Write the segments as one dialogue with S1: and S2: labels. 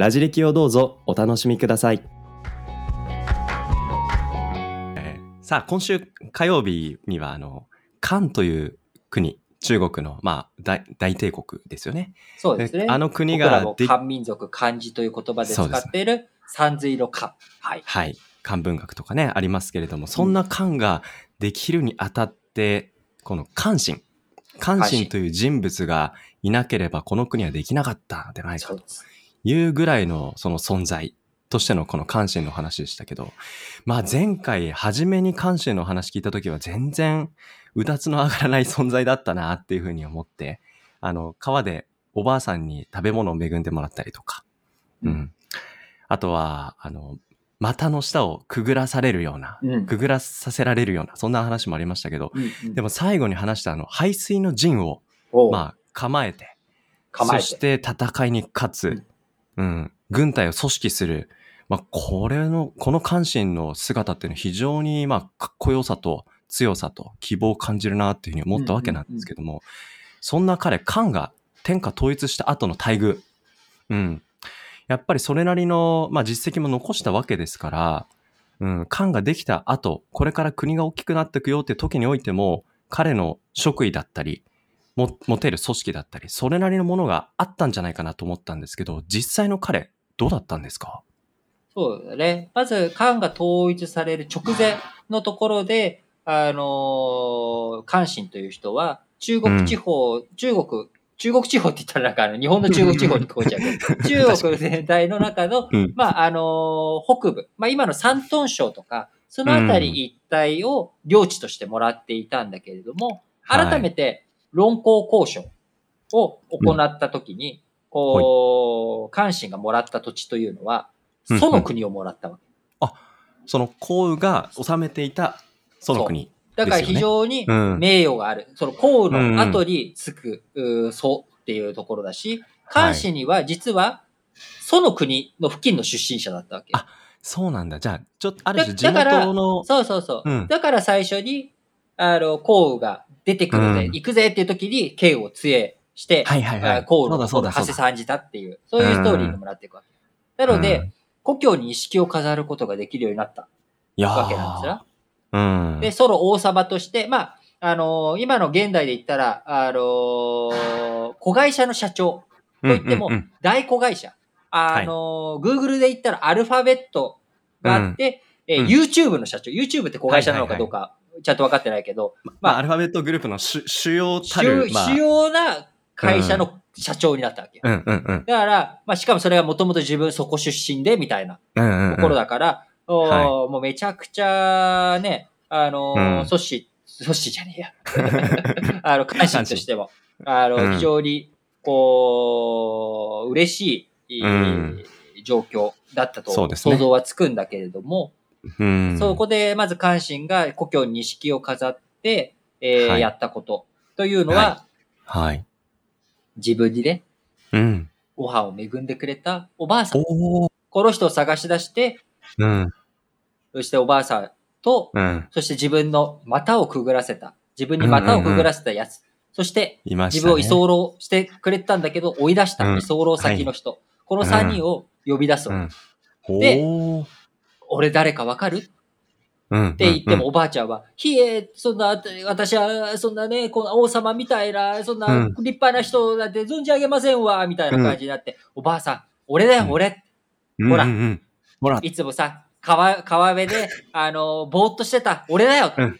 S1: ラジ歴をどうぞお楽しみください。さあ、今週火曜日には、あの、漢という国、中国の、まあ、大大帝国ですよね。
S2: そうですね。
S1: あの国が
S2: 漢民族漢字という言葉で使っている三髄の漢。はい。
S1: はい、漢文学とかね、ありますけれども、そんな漢ができるにあたって、この漢神、漢神。という人物がいなければこの国はできなかったんじゃないかと。
S2: そうです
S1: いうぐらいのその存在としてのこの関心の話でしたけど、まあ前回初めに関心の話聞いた時は全然うだつの上がらない存在だったなっていうふうに思って、あの、川でおばあさんに食べ物を恵んでもらったりとか、うん。あとは、あの、股の下をくぐらされるような、
S2: うん。
S1: くぐらさせられるような、そんな話もありましたけど、
S2: うんうん。
S1: でも最後に話したあの、排水の陣を、まあ、構えて、
S2: 構えて。
S1: そして戦いに勝つ、うん、軍隊を組織する、まあ、これの、この関心の姿っていうのは非常に、まあ、かっこよさと強さと希望を感じるなっていうふうに思ったわけなんですけども、そんな彼、漢が天下統一した後の待遇、うん。やっぱりそれなりの、まあ、実績も残したわけですから、うん、漢ができた後、これから国が大きくなっていくよって時においても、彼の職位だったり、持てる組織だったり、それなりのものがあったんじゃないかなと思ったんですけど、実際の彼、どうだったんですか？
S2: そうだね。まず、漢が統一される直前のところで、あのー、関心という人は、中国地方、中国、中国地方って言ったらなんかあの、日本の中国地方に聞こえちゃうけど、中国全体の中の、
S1: うん。
S2: まあ、あのー北部、まあ、今の山東省とか、そのあたり一帯を領地としてもらっていたんだけれども、
S1: はい。
S2: 改めて論功交渉を行ったときに、こう、関心がもらった土地というのは、
S1: うん
S2: その国をもらったわけ。
S1: その項羽が治めていた、その国。
S2: だから非常に
S1: うん
S2: 名誉がある。その項羽の後につく、うー祖っていうところだし、関氏には実は、その国の付近の出身者だったわけ。
S1: あそうなんだ。じゃあ、ちょっと、ある
S2: だ
S1: 種地
S2: だから
S1: 元の、
S2: そうそうそう。
S1: うん
S2: だから最初に、あの、項羽が出てくるぜ、
S1: うん
S2: 行くぜっていう時に、慶を杖して、
S1: はいはいはい。
S2: あ項羽の
S1: そうだそうだそうだ。
S2: 馳せ参じたっていう、そういうストーリーにもなっていくわけ。なので、
S1: うん
S2: 故郷に石を飾ることができるようになったわけなんですよ。
S1: ーうん。
S2: で、ソロ王様として、まあ、あのー今の現代で言ったら、あのー子会社の社長といっても大子会社。あのー Google で言ったらアルファベットがあって、えー
S1: うん
S2: YouTube の社長。YouTube って子会社なのかどうか、ちゃんと分かってないけど、
S1: まあ、アルファベットグループの主主要た
S2: 主
S1: る、まあ、
S2: 主要な会社の社長になったわけよ。
S1: うんうんうん。
S2: だから、まあ、しかもそれがもともと自分そこ出身で、みたいな
S1: うんうんうん。
S2: ところだから、おー
S1: はい
S2: もうめちゃくちゃね、あのー
S1: うん
S2: 阻止、阻止じゃねえや。あの、関心としても、あの、
S1: うん
S2: 非常に、こう、嬉しい、
S1: うん
S2: 状況だったと想像はつくんだけれども、
S1: うん。
S2: そこでまず関心が故郷に錦を飾って、えー
S1: はい
S2: やったことというのは、
S1: はい。
S2: 自分にね、
S1: うん。
S2: ご飯を恵んでくれたおばあさん。この人を探し出して、
S1: うん。
S2: そしておばあさんと、
S1: うん。
S2: そして自分の股をくぐらせた。自分に股をくぐらせたやつ。そして、
S1: いましたね。
S2: 自分を居候してくれたんだけど、追い出した
S1: うん
S2: 居候先の人。この3人を呼び出すわ、
S1: うん。
S2: で。俺誰かわかる？って
S1: うん。
S2: 言っても、
S1: うん、
S2: おばあちゃんは、ひえ、そんな、私は、そんなね、この王様みたいな、そんな
S1: うん
S2: 立派な人だって存じ上げませんわ、みたいな感じになって、おばあさん、俺だよ、
S1: うん
S2: 俺。
S1: うん、
S2: ほら。
S1: ほら。
S2: いつもさ、川、川辺で、あの、ぼーっとしてた、俺だよ。
S1: うん
S2: あれま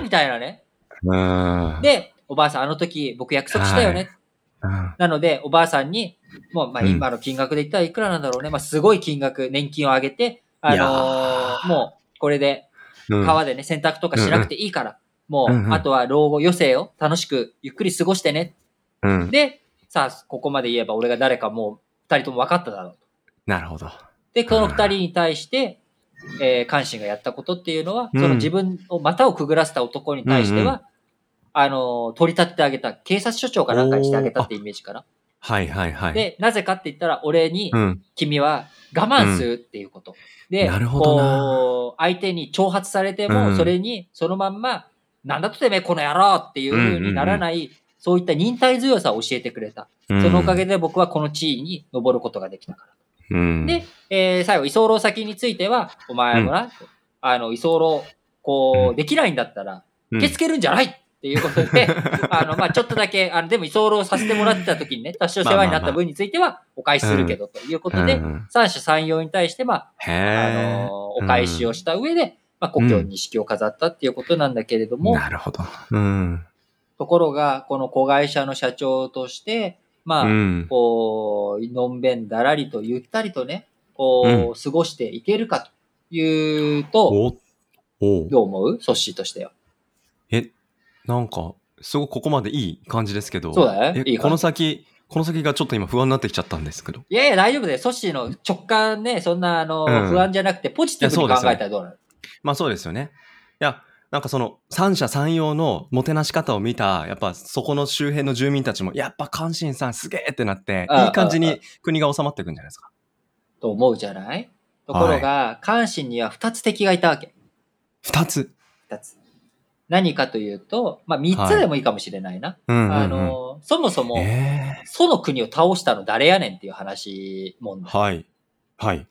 S2: ーみたいなね。
S1: うん。
S2: で、おばあさん、あの時僕約束したよね。
S1: うん、
S2: なので、おばあさんに、もう、まあ、
S1: うん
S2: 今の金額で言ったらいくらなんだろうね。まあ、すごい金額、年金を上げて、あの
S1: ー
S2: ーもう、これで、
S1: うん
S2: 川でね、洗濯とかしなくていいから、もう、
S1: うんうん
S2: あとは老後、余生を楽しく、ゆっくり過ごしてね。
S1: うん。
S2: で、さあ、ここまで言えば俺が誰かもう、二人とも分かっただろうと。
S1: なるほど。
S2: で、この二人に対して、えー、関心がやったことっていうのは、
S1: うん
S2: その自分を股をくぐらせた男に対しては、
S1: うんうん
S2: あの、取り立ててあげた、警察署長かなんかにしてあげたってイメージかな。
S1: はいはいはい。
S2: で、なぜかって言ったら、俺に
S1: う、ん。
S2: 君は我慢するっていうこと。で、
S1: なるほどな
S2: こう、相手に挑発されても、
S1: うん
S2: それに、そのまんま、なんだとてめえこの野郎っていう風にならない、そういった忍耐強さを教えてくれた。
S1: そ
S2: そのおかげで僕はこの地位に登ることができたから。
S1: うん。
S2: で、えー最後、居候先については、お前もな、あの、居候、こ
S1: う
S2: う、できないんだったら、
S1: うん、
S2: 受け付けるんじゃないっていうことで、あの、まあちょっとだけ、あの、でも居候させてもらってた時にね、多少世話になった分については、お返しするけど、ということで、
S1: うん
S2: 三者三様に対して、まあ、
S1: へ
S2: あ
S1: え。
S2: の、お返しをした上で、まあ、故郷に式を飾ったっていうことなんだけれども、
S1: なるほど。うん。
S2: ところが、この子会社の社長として、まあ、
S1: うん。
S2: こう、のんべんだらりとゆったりとね、こう、過ごしていけるかというと、どう思う？ソッシーとしては。
S1: え、なんか、すごくここまでいい感じですけど。
S2: そうだね
S1: え
S2: いい感じ
S1: この先、この先がちょっと今不安になってきちゃったんですけど。
S2: いやいや、大丈夫だよ。ソッシーの直感ね、そんな、あの、
S1: うん
S2: 不安じゃなくて、ポジティブに考
S1: いやそうですよ
S2: えたらどうなる
S1: まあそうですよね。いや、なんかその三者三様のもてなし方を見た、やっぱそこの周辺の住民たちも、やっぱ関心さんすげえってなって、いい感じ
S2: あ
S1: に国が収まっていくんじゃないですか。
S2: と思うじゃない？ところが、関心には二つ敵がいたわけ。
S1: 二つ。
S2: 二つ。何かというと、まあ、三つでもいいかもしれないな。
S1: うんうんうん、
S2: あの、そもそも、
S1: え
S2: その国を倒したの誰やねんっていう話問題。
S1: ーはい。はい。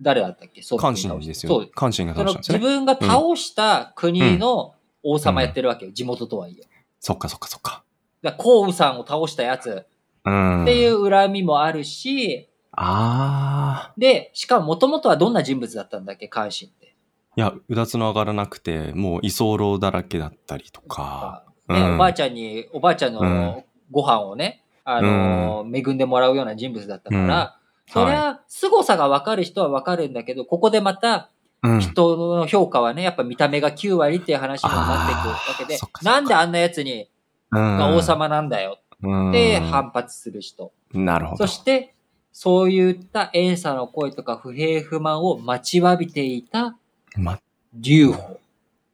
S2: 誰だったっけ？その
S1: 関心ですよ。
S2: そう。
S1: 関心が倒したね。
S2: 自分が倒した国の王様やってるわけよ。地元とはいえ。
S1: そっかそっかそっか。
S2: だから項羽さんを倒したやつ
S1: うん。
S2: っていう恨みもあるし、
S1: ああ。
S2: で、しかも元々はどんな人物だったんだっけ？関心って。
S1: いや、うだつの上がらなくて、もう居候だらけだったりとか。
S2: ね、
S1: うん
S2: おばあちゃんに、おばあちゃん
S1: うん
S2: のご飯をね、あのー恵んでもらうような人物だったから、そりゃ、凄さがわかる人はわかるんだけど、ここでまた、
S1: うん。
S2: 人の評価はね、やっぱ見た目が9割っていう話になっていくわけでなんであんな奴に、が王様なんだよ
S1: うん
S2: って反発する人。
S1: なるほど。
S2: そして、そういった遠さの声とか不平不満を待ちわびていた
S1: ま、
S2: 劉邦。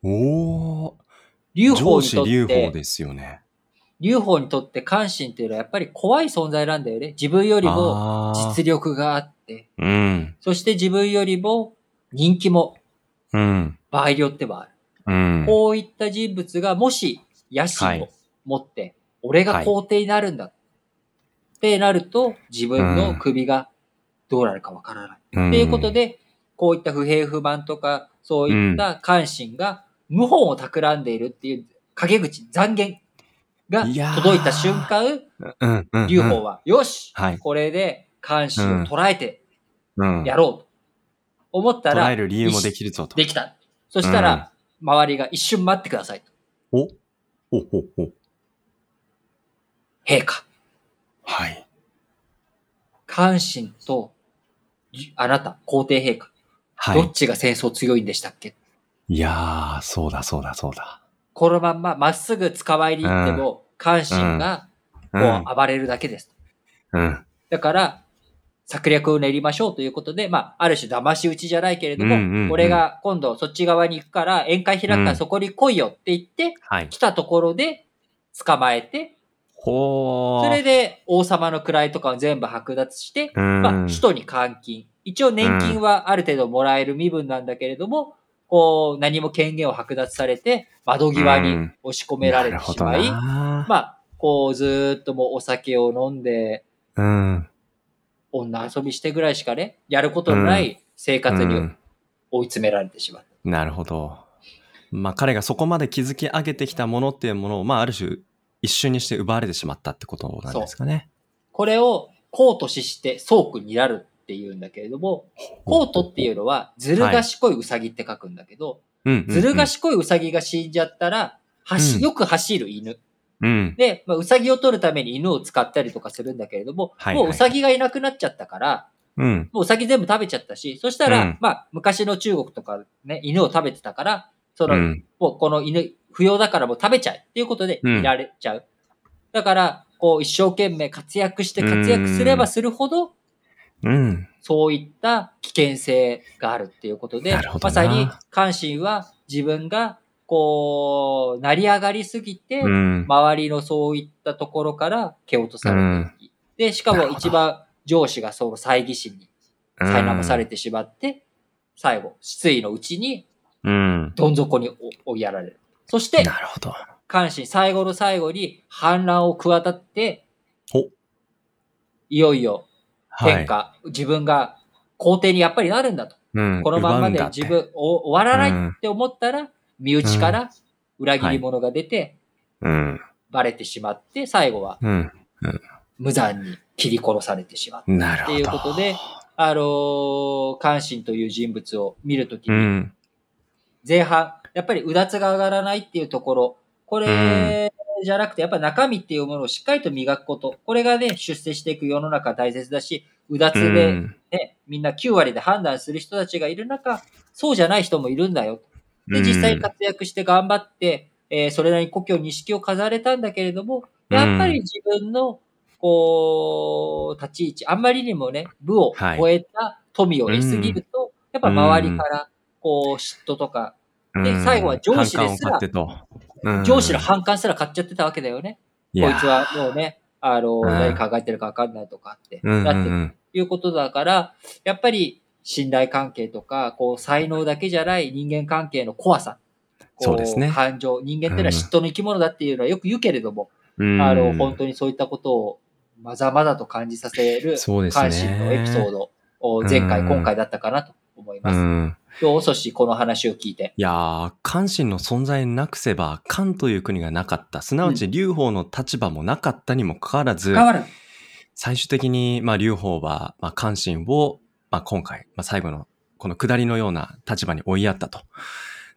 S1: おー。
S2: 劉邦
S1: 上
S2: にとっ
S1: 司劉邦
S2: て、
S1: ですよね。
S2: 劉邦にとって関心っていうのはやっぱり怖い存在なんだよね。自分よりも実力があって、
S1: うん。
S2: そして自分よりも人気も
S1: うん。
S2: 場合によってはある。
S1: うん。
S2: こういった人物がもし野心を持って、俺が皇帝になるんだってなると、自分の首がどうなるかわからない。
S1: うん
S2: っていうこと、で、こういった不平不満とか、そういった関心が謀反を企んでいるっていう陰口、残言が届いた瞬間。劉邦は、よし、
S1: はい
S2: これで関心を捉えて
S1: うん。
S2: やろうと思ったら、
S1: 捉える理由もできるぞと。
S2: できた。そしたら、周りが一瞬待ってくださいと。
S1: おおおお
S2: 陛下、
S1: はい。
S2: 関心と、じあなた、皇帝陛下、
S1: はい
S2: どっ。ちが戦争強いんでしたっけ？
S1: いやー、そうだそうだそうだ。
S2: このまんままっすぐ捕まえに行っても、関心が
S1: うん。
S2: こう暴れるだけです。
S1: うん。
S2: だから、策略を練りましょうということで、まあ、ある種騙し討ちじゃないけれども、
S1: うんうんうん
S2: 俺が今度そっち側に行くから、宴会開くから
S1: うん
S2: そこに来いよって言って、
S1: はい。
S2: 来たところで捕まえて、
S1: ほー。
S2: それで王様の位とかを全部剥奪して、
S1: うん、
S2: まあ、首都に監禁。一応年金はある程度もらえる身分なんだけれども、こう、何も権限を剥奪されて、窓際に押し込められてしまい、
S1: なるほどな
S2: まあ、こう、ずーっともうお酒を飲んで、
S1: うん。
S2: 女遊びしてぐらいしかね、やることのない生活に
S1: うん
S2: 追い詰められてしまう。
S1: なるほど。まあ彼がそこまで築き上げてきたものっていうものを、まあある種一瞬にして奪われてしまったってことなんですかね。
S2: これを、公と死して倉庫になるって言うんだけれども、公とっていうのは、ずる賢いウサギって書くんだけど、ずる賢いウサギが死んじゃったら、走
S1: うん
S2: よく走る犬。
S1: うん。
S2: で、まあ、ウサギを取るために犬を使ったりとかするんだけれども、
S1: はいはい
S2: もうウサギがいなくなっちゃったから、
S1: うん。
S2: もうウサギ全部食べちゃったし、そしたら、
S1: うん
S2: まあ、昔の中国とかね、犬を食べてたから、その、
S1: うん。
S2: もうこの犬、不要だからもう食べちゃえっていうことで
S1: うん
S2: いられちゃう。だから、こう一生懸命活躍して活躍すればするほど、
S1: うん。
S2: そういった危険性があるっていうことでまさに関心は自分がこう、成り上がりすぎて、
S1: うん。
S2: 周りのそういったところから蹴落とされていき、で、しかも一番上司がその猜疑心に苛まされてしまって、最後、失意のうちに
S1: うん。
S2: どん底に追いやられる。そして、
S1: なるほど。
S2: 関心最後の最後に反乱を企って、
S1: お
S2: いよいよ
S1: はい。
S2: 天下、自分が皇帝にやっぱりなるんだと。
S1: うん
S2: このまんまで自分お終わらない
S1: うん
S2: って思ったら、身内から裏切り者が出て、
S1: うん。
S2: バレてしまって、最後は
S1: うん。
S2: 無残に切り殺されてしまう。
S1: なるほど。
S2: っていうことで、あのー関心という人物を見るときに、
S1: うん。
S2: 前半、やっぱりうだつが上がらないっていうところ、これじゃなくて、やっぱ中身っていうものをしっかりと磨くこと、これがね、出世していく世の中大切だし、うだつ
S1: う
S2: で
S1: ん。
S2: ね、みんな9割で判断する人たちがいる中、そうじゃない人もいるんだよ。で、実際活躍して頑張って、えーそれなりに故郷に式を飾れたんだけれども、やっぱり自分の、こう、立ち位置、あんまりにもね、部を超えた富を得すぎると、やっぱ周りから、こう、嫉妬とか、で
S1: うん。
S2: 最後は上司ですら
S1: うん。
S2: 上司の反感すら買っちゃってたわけだよね。こいつはもうね、あの、
S1: うん。
S2: 何考えてるか分かんないとかって、なっていうことだから、やっぱり信頼関係とか、こう、才能だけじゃない人間関係の怖さ。こ
S1: そうですね。
S2: 感情。人間ってのは嫉妬の生き物だっていうのはよく言うけれども、
S1: うん。
S2: あの、本当にそういったことをまざまざと感じさせる
S1: そうですね。
S2: 関心のエピソードを前回、
S1: うん。
S2: 今回だったかなと思います。
S1: うん
S2: どうそし、この話を聞いて。
S1: いやー、関心の存在なくせば、漢という国がなかった。すなわち、劉邦の立場もなかったにもかかわらず、
S2: 変わる。
S1: 最終的に、まあ、劉邦は、まあ、関心を、まあ、今回、まあ、最後の、この下りのような立場に追いやったと。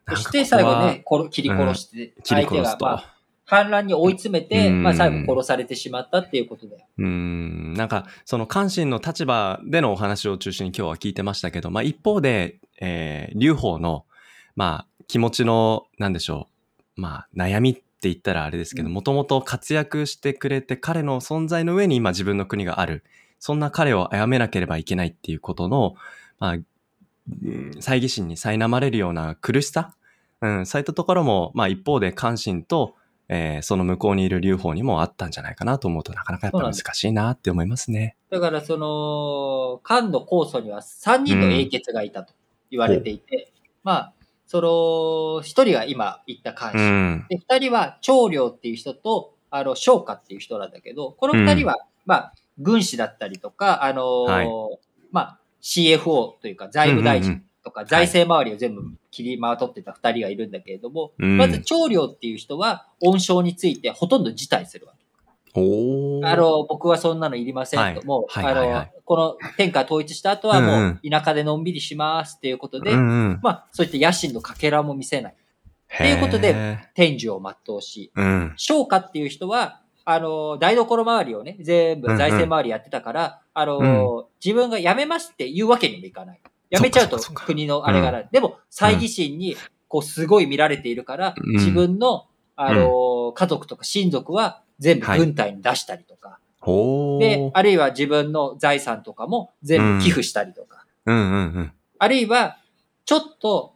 S2: そして最後ね、殺切り殺して、
S1: 切り
S2: 相手が
S1: 殺す、と。
S2: まあ、反乱に追い詰めて、
S1: うん
S2: まあ最後殺されてしまったっていうことだよ。
S1: うーん、なんか、その関心の立場でのお話を中心に今日は聞いてましたけど、まあ一方で、えー、劉邦の、まあ気持ちの、なんでしょう、まあ悩みって言ったらあれですけど、
S2: うん。
S1: もともと活躍してくれて彼の存在の上に今自分の国がある。そんな彼を殺めなければいけないっていうことの、まあ、うん猜疑心に苛まれるような苦しさ、うん、そういったところも、まあ一方で関心と、えーその向こうにいる劉邦にもあったんじゃないかなと思うとなかなかやっぱ難しいなって思いますね。
S2: だからその、漢の酵素には3人の英傑がいたと言われていて、まあ、その、1人が今言った漢
S1: う
S2: 氏。
S1: ん。
S2: で、2人は長領っていう人と、あの、昇華っていう人なんだけど、この2人は、まあ、軍師だったりとか、あのー
S1: はい
S2: まあ、CFO というか財務大臣
S1: うんうんうん
S2: とか財政周りを全部切りまとってた2人がいるんだけれども、
S1: うん
S2: まず長領っていう人は恩賞についてほとんど辞退するわけ。あの、僕はそんなのいりませんと。
S1: はい。
S2: もう、
S1: はいはいはい。
S2: あの、この天下統一した後はも
S1: うん。
S2: う田舎でのんびりしますっていうことで、
S1: うんうん、
S2: まあ、そういった野心のかけらも見せない。
S1: って
S2: いうことで、天寿を全うし、
S1: うん。
S2: 昇華っていう人は、あの、台所周りをね、全部
S1: うんうん。
S2: 財政周りやってたから、あの、
S1: うん。
S2: 自分が辞めますって言うわけにもいかない。辞めちゃうと国のあれがない。でも、猜疑心に、こう、すごい見られているから、
S1: うん。
S2: 自分の、あの、家族とか親族は全部軍隊に出したりとか、
S1: ほー。
S2: で、あるいは自分の財産とかも全部寄付したりとか、
S1: うん。うんうん。
S2: あるいは、ちょっと、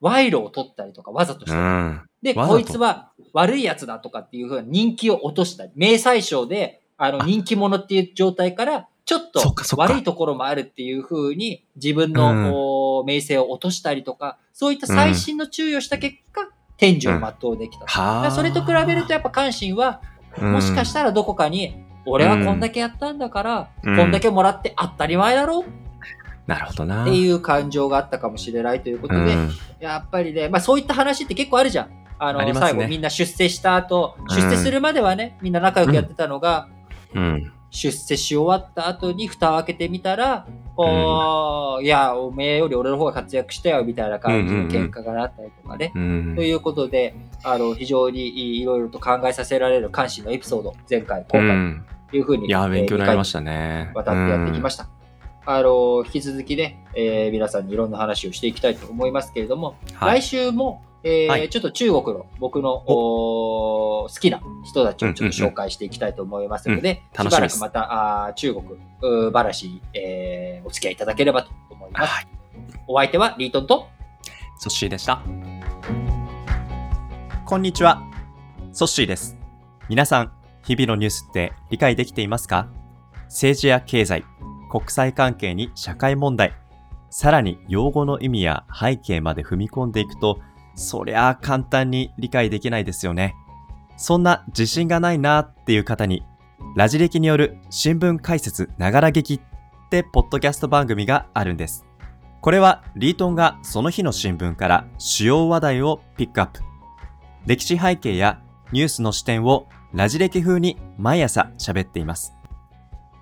S2: 賄賂を取ったりとか、わざとしたり。
S1: うん。
S2: で、こいつは悪い奴だとかっていうふうな人気を落としたり、明細賞で、あの、
S1: あ。
S2: 人気者っていう状態から、ちょっと悪いところもあるっていうふうに、自分
S1: うん。
S2: の、お名声を落としたりとか、そういった細心の注意をした結果、天寿を全うできた。それと比べるとやっぱ関心は、もしかしたらどこかに、俺はこんだけやったんだから、
S1: うん。
S2: こんだけもらって当たり前だろう。
S1: なるほどな。
S2: っていう感情があったかもしれないということで、
S1: うん。
S2: やっぱりね、まあそういった話って結構あるじゃん。あの、
S1: あね。
S2: 最後みんな出世した後、
S1: うん。
S2: 出世するまではね、みんな仲良くやってたのが、
S1: うん。
S2: 出世し終わった後に蓋を開けてみたら、こう、いや、おめえより俺の方が活躍したよ、みたいな感じの喧嘩がなったりとかね。
S1: うん。
S2: ということで、あの、非常にいろいろと考えさせられる関心のエピソード、前回、今回
S1: うん
S2: というふうに、
S1: いや、勉強になりま
S2: し
S1: したね。
S2: た。渡ってやってきました。あの、引き続きね、えー皆さんにいろんな話をしていきたいと思いますけれども、
S1: はい。
S2: 来週も、えー
S1: はい
S2: ちょっと中国の僕のおー好きな人たちをちょっと紹介していきたいと思いますので、
S1: うんうんうん楽し
S2: ばらくまたあー中国話、え付き合いいただければと思います。
S1: はい。
S2: お相手はリートンと、
S1: ソッシーでした。こんにちは。ソッシーです。皆さん、日々のニュースって理解できていますか？政治や経済、国際関係に社会問題、さらに用語の意味や背景まで踏み込んでいくと、そりゃあ簡単に理解できないですよね。そんな自信がないなっていう方に、ラジ歴による新聞解説ながら劇ってポッドキャスト番組があるんです。これはリートンがその日の新聞から主要話題をピックアップ。歴史背景やニュースの視点をラジ歴風に毎朝喋っています。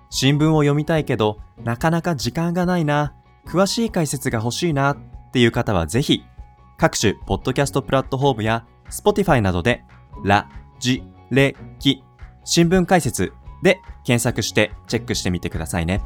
S1: 新聞を読みたいけど、なかなか時間がないな、詳しい解説が欲しいなっていう方はぜひ、各種ポッドキャストプラットフォームや Spotify などで、ラ、ジ、レ、キ、新聞解説で検索してチェックしてみてくださいね。